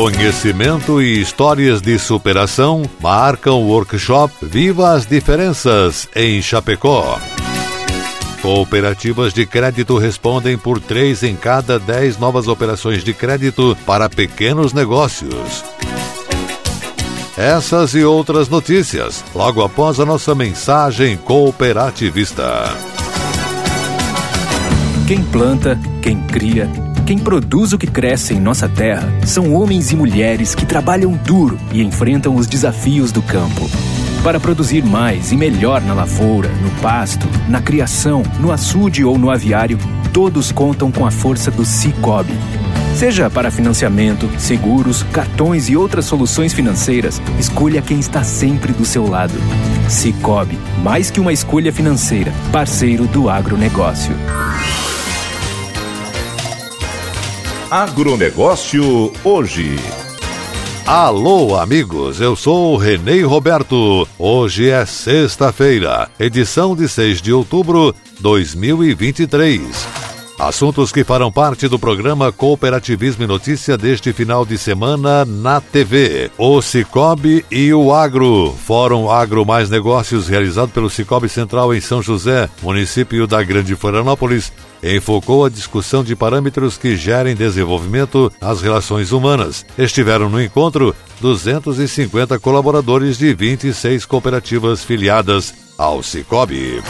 Conhecimento e histórias de superação marcam o workshop Viva as Diferenças em Chapecó. Cooperativas de crédito respondem por três em cada dez novas operações de crédito para pequenos negócios. Essas e outras notícias, logo após a nossa mensagem cooperativista. Quem planta, quem cria, quem produz o que cresce em nossa terra são homens e mulheres que trabalham duro e enfrentam os desafios do campo. Para produzir mais e melhor na lavoura, no pasto, na criação, no açude ou no aviário, todos contam com a força do Cicobi. Seja para financiamento, seguros, cartões e outras soluções financeiras, escolha quem está sempre do seu lado. Cicobi, mais que uma escolha financeira, parceiro do agronegócio. Agronegócio hoje. Alô, amigos, eu sou o Roberto. Hoje é sexta-feira, edição de 6 de outubro de 2023. Assuntos que farão parte do programa Cooperativismo e Notícia deste final de semana na TV. O Cicobi e o Agro. Fórum Agro Mais Negócios realizado pelo Cicobi Central em São José, município da Grande Florianópolis, enfocou a discussão de parâmetros que gerem desenvolvimento nas relações humanas. Estiveram no encontro 250 colaboradores de 26 cooperativas filiadas ao Cicobi.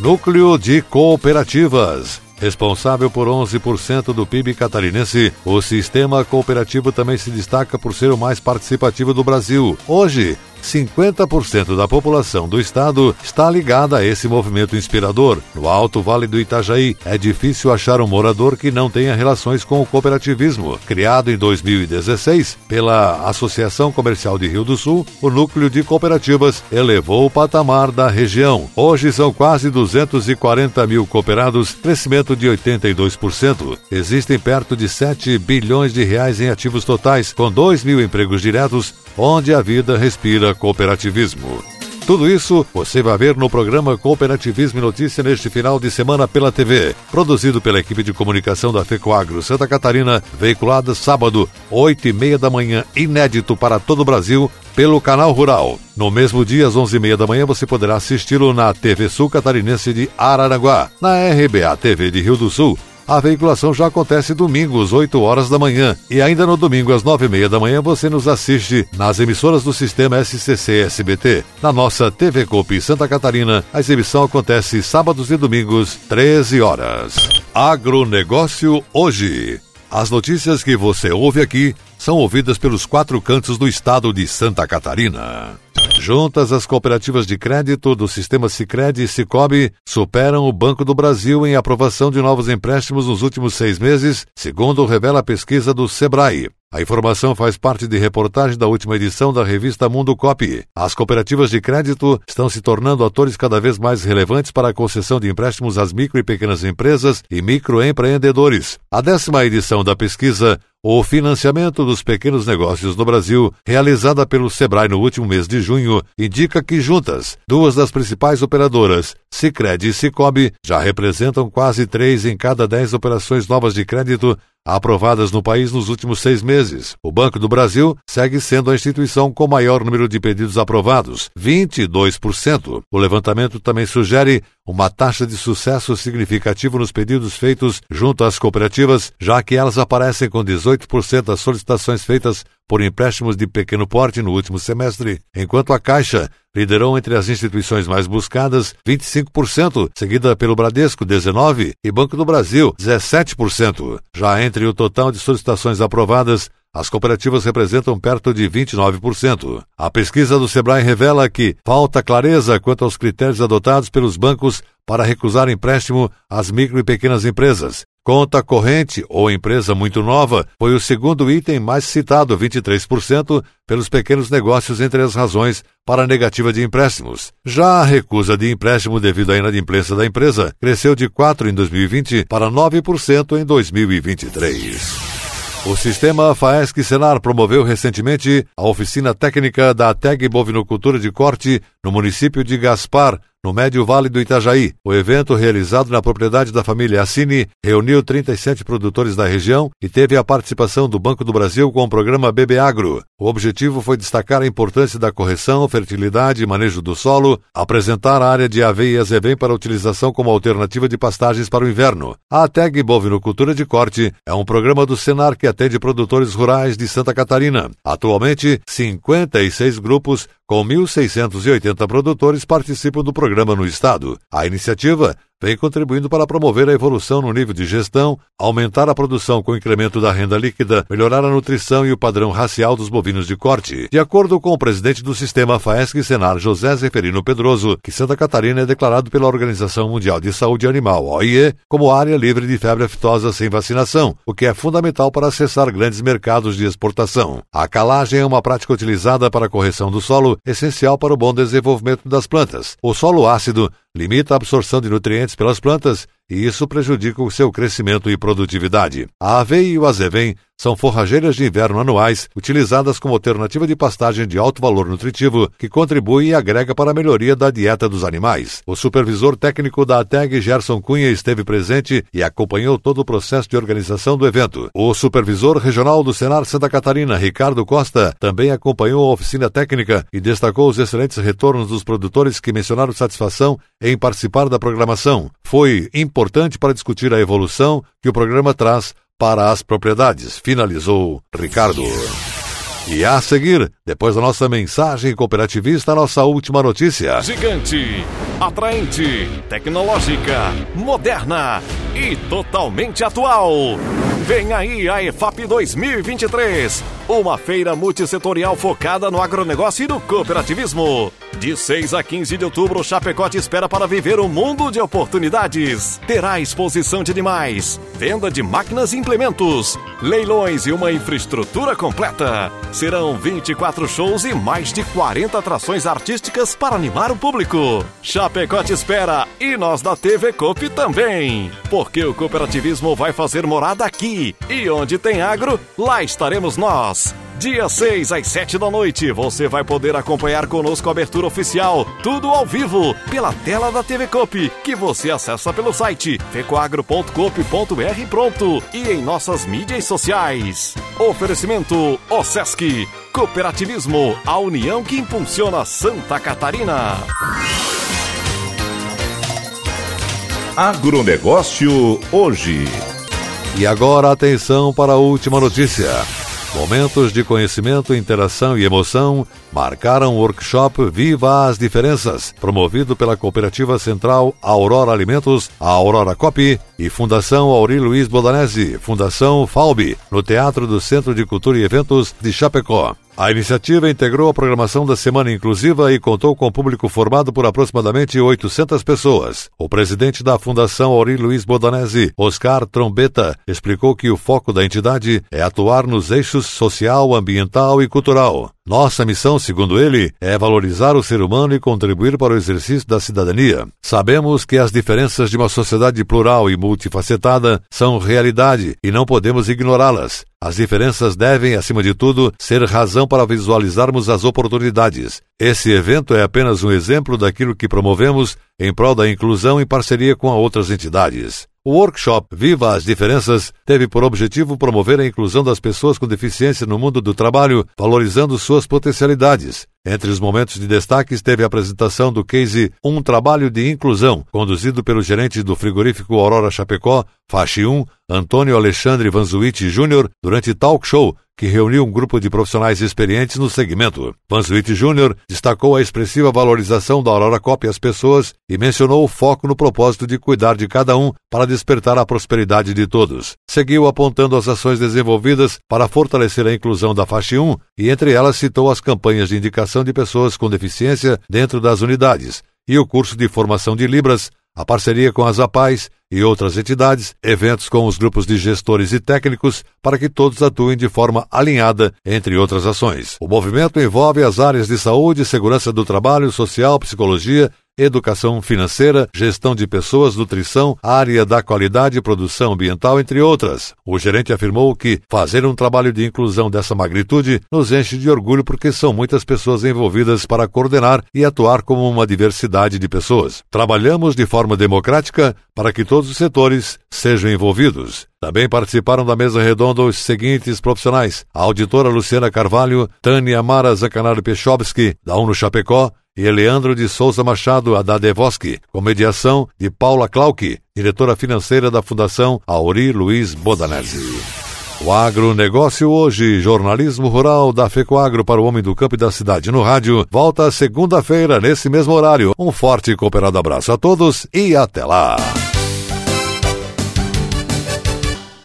Núcleo de Cooperativas. Responsável por 11% do PIB catarinense, o sistema cooperativo também se destaca por ser o mais participativo do Brasil. Hoje, 50% da população do estado está ligada a esse movimento inspirador. No Alto Vale do Itajaí, é difícil achar um morador que não tenha relações com o cooperativismo. Criado em 2016 pela Associação Comercial de Rio do Sul, o núcleo de cooperativas elevou o patamar da região. Hoje são quase 240 mil cooperados, crescimento de 82%. Existem perto de 7 bilhões de reais em ativos totais, com 2 mil empregos diretos, onde a vida respira cooperativismo. Tudo isso você vai ver no programa Cooperativismo e Notícia neste final de semana pela TV. Produzido pela equipe de comunicação da FECOAGRO Santa Catarina, veiculado sábado, 8 e meia da manhã, inédito para todo o Brasil, pelo Canal Rural. No mesmo dia, às 11 e meia da manhã, você poderá assisti-lo na TV Sul Catarinense de Araranguá, na RBA TV de Rio do Sul a veiculação já acontece domingos, 8 horas da manhã. E ainda no domingo, às 9 e meia da manhã, você nos assiste nas emissoras do sistema SCC-SBT. Na nossa TV Copi Santa Catarina, a exibição acontece sábados e domingos, 13 horas. Agronegócio hoje. As notícias que você ouve aqui são ouvidas pelos quatro cantos do estado de Santa Catarina. Juntas, as cooperativas de crédito do sistema Sicredi e Cicobi superam o Banco do Brasil em aprovação de novos empréstimos nos últimos seis meses, segundo revela a pesquisa do Sebrae. A informação faz parte de reportagem da última edição da revista Mundo Copy. As cooperativas de crédito estão se tornando atores cada vez mais relevantes para a concessão de empréstimos às micro e pequenas empresas e microempreendedores. A décima edição da pesquisa o financiamento dos pequenos negócios no Brasil, realizada pelo Sebrae no último mês de junho, indica que juntas, duas das principais operadoras, Sicredi e Cicobi, já representam quase três em cada dez operações novas de crédito aprovadas no país nos últimos seis meses. O Banco do Brasil segue sendo a instituição com maior número de pedidos aprovados, 22%. O levantamento também sugere uma taxa de sucesso significativo nos pedidos feitos junto às cooperativas, já que elas aparecem com 18% das solicitações feitas por empréstimos de pequeno porte no último semestre, enquanto a Caixa liderou entre as instituições mais buscadas 25%, seguida pelo Bradesco 19% e Banco do Brasil 17%. Já entre o total de solicitações aprovadas, as cooperativas representam perto de 29%. A pesquisa do Sebrae revela que falta clareza quanto aos critérios adotados pelos bancos para recusar empréstimo às micro e pequenas empresas. Conta corrente ou empresa muito nova foi o segundo item mais citado, 23%, pelos pequenos negócios entre as razões para a negativa de empréstimos. Já a recusa de empréstimo devido à inadimplência da empresa cresceu de 4% em 2020 para 9% em 2023. O sistema FAESC Senar promoveu recentemente a oficina técnica da TEG Bovinocultura de Corte no município de Gaspar, no Médio Vale do Itajaí. O evento, realizado na propriedade da família Assini, reuniu 37 produtores da região e teve a participação do Banco do Brasil com o programa BB Agro. O objetivo foi destacar a importância da correção, fertilidade e manejo do solo, apresentar a área de aveia e azevém para utilização como alternativa de pastagens para o inverno. A TEG Bovinocultura de Corte é um programa do Senar que atende produtores rurais de Santa Catarina. Atualmente, 56 grupos com 1.680 produtores participam do programa no estado. A iniciativa vem contribuindo para promover a evolução no nível de gestão, aumentar a produção com incremento da renda líquida, melhorar a nutrição e o padrão racial dos bovinos de corte. De acordo com o presidente do sistema FAESC Senar, José Zeferino Pedroso, que Santa Catarina é declarado pela Organização Mundial de Saúde Animal, OIE, como área livre de febre aftosa sem vacinação, o que é fundamental para acessar grandes mercados de exportação. A calagem é uma prática utilizada para a correção do solo, essencial para o bom desenvolvimento das plantas. O solo ácido limita a absorção de nutrientes pelas plantas e isso prejudica o seu crescimento e produtividade. A aveia e o azevém são forrageiras de inverno anuais utilizadas como alternativa de pastagem de alto valor nutritivo que contribui e agrega para a melhoria da dieta dos animais. O supervisor técnico da ATEG, Gerson Cunha, esteve presente e acompanhou todo o processo de organização do evento. O supervisor regional do Senar Santa Catarina, Ricardo Costa, também acompanhou a oficina técnica e destacou os excelentes retornos dos produtores que mencionaram satisfação em participar da programação. Foi importante para discutir a evolução que o programa traz para as propriedades, finalizou Ricardo. E a seguir, depois da nossa mensagem cooperativista, nossa última notícia. Gigante, atraente, tecnológica, moderna e totalmente atual. Vem aí a EFAP 2023, uma feira multissetorial focada no agronegócio e no cooperativismo. De 6 a 15 de outubro, Chapecó te espera para viver um mundo de oportunidades. Terá exposição de animais, venda de máquinas e implementos, leilões e uma infraestrutura completa. Serão 24 shows e mais de 40 atrações artísticas para animar o público. Chapecó te espera e nós da TV Coop também. Porque o cooperativismo vai fazer morada aqui. E onde tem agro, lá estaremos nós. Dia 6 às 7 da noite, você vai poder acompanhar conosco a abertura oficial, tudo ao vivo, pela tela da TV Coop, que você acessa pelo site fecoagro.coop.br pronto e em nossas mídias sociais. Oferecimento OSESC, Cooperativismo, a união que impulsiona Santa Catarina. Agronegócio hoje. E agora atenção para a última notícia. Momentos de conhecimento, interação e emoção marcaram o workshop Viva as Diferenças, promovido pela Cooperativa Central Aurora Alimentos, a Aurora Cop e Fundação Auri Luiz Bodanese, Fundação FAUB, no Teatro do Centro de Cultura e Eventos de Chapecó. A iniciativa integrou a programação da Semana Inclusiva e contou com público formado por aproximadamente 800 pessoas. O presidente da Fundação Auri Luiz Bodanese, Oscar Trombeta, explicou que o foco da entidade é atuar nos eixos social, ambiental e cultural. Nossa missão, segundo ele, é valorizar o ser humano e contribuir para o exercício da cidadania. Sabemos que as diferenças de uma sociedade plural e multifacetada são realidade e não podemos ignorá-las. As diferenças devem, acima de tudo, ser razão para visualizarmos as oportunidades. Esse evento é apenas um exemplo daquilo que promovemos em prol da inclusão em parceria com outras entidades. O workshop Viva as Diferenças teve por objetivo promover a inclusão das pessoas com deficiência no mundo do trabalho, valorizando suas potencialidades. Entre os momentos de destaque esteve a apresentação do case Um Trabalho de Inclusão, conduzido pelo gerente do frigorífico Aurora Chapecó, Faixe 1, Antônio Alexandre Vanzuiti Júnior durante talk show que reuniu um grupo de profissionais experientes no segmento. Vanzuit Júnior destacou a expressiva valorização da Aurora Cop às pessoas e mencionou o foco no propósito de cuidar de cada um para despertar a prosperidade de todos. Seguiu apontando as ações desenvolvidas para fortalecer a inclusão da faixa 1 e entre elas citou as campanhas de indicação de pessoas com deficiência dentro das unidades e o curso de formação de Libras a parceria com as APAES e outras entidades, eventos com os grupos de gestores e técnicos para que todos atuem de forma alinhada, entre outras ações. O movimento envolve as áreas de saúde, segurança do trabalho, social, psicologia educação financeira, gestão de pessoas, nutrição, área da qualidade e produção ambiental, entre outras. O gerente afirmou que fazer um trabalho de inclusão dessa magnitude nos enche de orgulho porque são muitas pessoas envolvidas para coordenar e atuar como uma diversidade de pessoas. Trabalhamos de forma democrática para que todos os setores sejam envolvidos. Também participaram da mesa redonda os seguintes profissionais: a auditora Luciana Carvalho, Tânia Mara Zancanaro Pechovski, da UNO Chapecó, e Leandro de Souza Machado Adadevoski, com mediação de Paula Clauck, diretora financeira da Fundação Auri Luiz Bodanese. O agronegócio hoje, jornalismo rural da FECOAGro para o homem do campo e da cidade no rádio, volta segunda-feira nesse mesmo horário. Um forte e cooperado abraço a todos e até lá!